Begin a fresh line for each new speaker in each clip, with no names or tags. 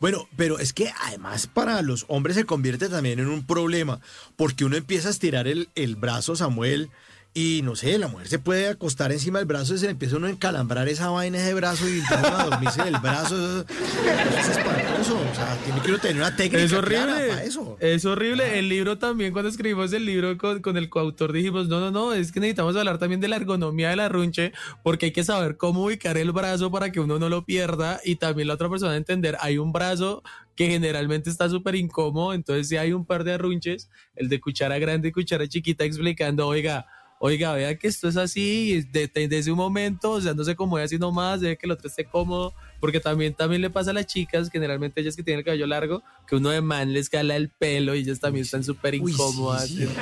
Bueno, pero es que además para los hombres se convierte también en un problema, porque uno empieza a estirar el, el brazo, Samuel, y no sé, la mujer se puede acostar encima del brazo y se le empieza uno a encalambrar esa vaina de brazo y empieza a dormirse del brazo. Eso, eso es espantoso. O sea, tiene que uno tener una técnica
Es
clara
horrible.
para eso.
Es horrible. El libro también, cuando escribimos el libro con, con el coautor, dijimos, no, no, no, es que necesitamos hablar también de la ergonomía de la runche, porque hay que saber cómo ubicar el brazo para que uno no lo pierda y también la otra persona entender, hay un brazo que generalmente está súper incómodo, entonces si hay un par de arrunches, el de cuchara grande y cuchara chiquita explicando, oiga, Oiga, vea que esto es así, de- de- desde un momento, o sea, no se acomode así nomás, debe que el otro esté cómodo, porque también, también le pasa a las chicas, generalmente ellas que tienen el cabello largo, que uno de man les cala el pelo y ellas también están súper
Uy, sí,
incómodas.
sí.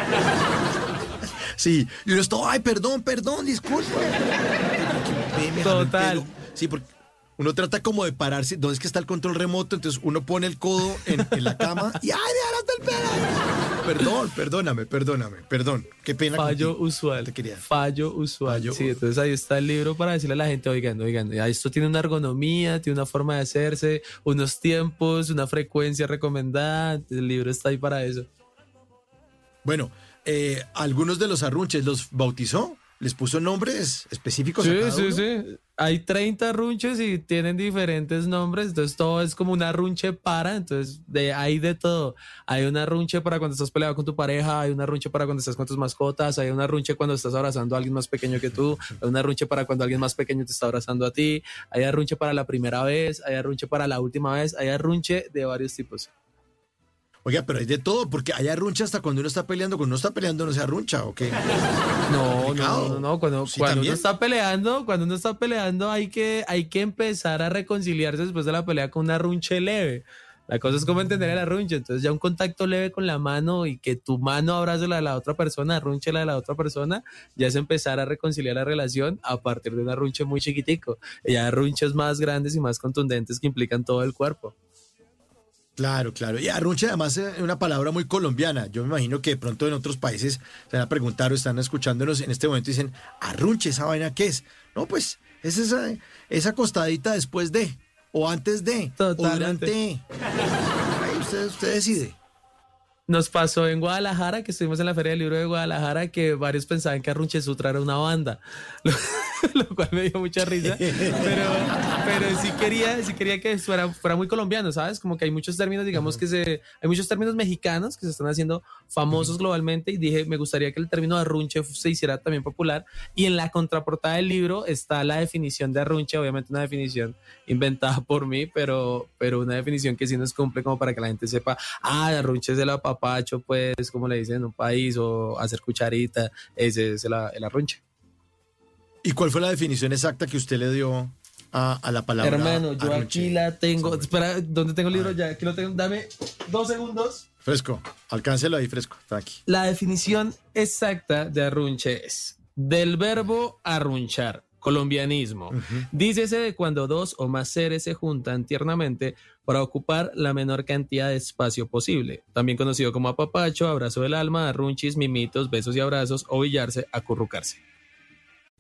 Sí, y uno está, ay, perdón, perdón, disculpa.
Total.
Sí, porque uno trata como de pararse, ¿dónde es que está el control remoto? Entonces uno pone el codo en, en la cama y ¡ay, me jalaste el pelo! Perdón, perdóname, perdóname, perdón. Qué pena.
Fallo
contigo.
usual.
Te quería.
Fallo usual.
Fallo.
Sí, entonces ahí está el libro para decirle a la gente, oigan, oigan, esto tiene una ergonomía, tiene una forma de hacerse, unos tiempos, una frecuencia recomendada. El libro está ahí para eso.
Bueno, eh, algunos de los arrunches los bautizó, les puso nombres específicos a
Sí,
cada
sí,
uno?
sí. Hay 30 runches y tienen diferentes nombres, entonces todo es como una runche para, entonces de, hay de todo. Hay una runche para cuando estás peleado con tu pareja, hay una runche para cuando estás con tus mascotas, hay una runche cuando estás abrazando a alguien más pequeño que tú, hay una runche para cuando alguien más pequeño te está abrazando a ti, hay arrunche para la primera vez, hay arrunche para la última vez, hay arrunche de varios tipos.
Oiga, pero hay de todo, porque hay arruncha hasta cuando uno está peleando, cuando uno está peleando no se arruncha, ¿o qué?
No, no, no, no, Cuando,
Sí,
cuando uno está peleando, cuando uno está peleando, hay que, hay que empezar a reconciliarse después de la pelea con una runche leve. La cosa es como entender el arrunche. Entonces, ya un contacto leve con la mano y que tu mano abrace la de la otra persona, arrunche la de la otra persona, ya es empezar a reconciliar la relación a partir de un arrunche muy chiquitico. Y ya arrunches más grandes y más contundentes que implican todo el cuerpo.
Claro, claro. Y arrunche además es una palabra muy colombiana. Yo me imagino que de pronto en otros países se van a preguntar o están escuchándonos en este momento y dicen, arrunche, ¿esa vaina qué es? No, pues es esa, esa acostadita después de, o antes de, o durante. Usted decide.
Nos pasó en Guadalajara, que estuvimos en la Feria del Libro de Guadalajara, que varios pensaban que Arrunche Sutra era una banda, lo, cual me dio mucha risa. Pero, pero sí quería, sí quería que fuera, fuera muy colombiano, ¿sabes? Como que hay muchos términos, digamos que se, hay muchos términos mexicanos que se están haciendo famosos globalmente y dije, me gustaría que el término Arrunche se hiciera también popular. Y en la contraportada del libro está la definición de Arrunche, obviamente una definición inventada por mí, pero, pero una definición que sí nos cumple como para que la gente sepa, ah, Arrunche es el apapacho, pues, como le dicen en un país, o hacer cucharita, ese es el, el arrunche.
¿Y cuál fue la definición exacta que usted le dio a, a la palabra?
Hermano, yo aquí la tengo. Espera, ¿dónde tengo el libro? Ya, aquí lo tengo. Dame dos segundos.
Fresco, alcáncelo ahí fresco, está aquí.
La definición exacta de arrunche es del verbo arrunchar, colombianismo. Dícese de cuando dos o más seres se juntan tiernamente para ocupar la menor cantidad de espacio posible. También conocido como apapacho, abrazo del alma, arrunchis, mimitos, besos y abrazos o billarse, acurrucarse.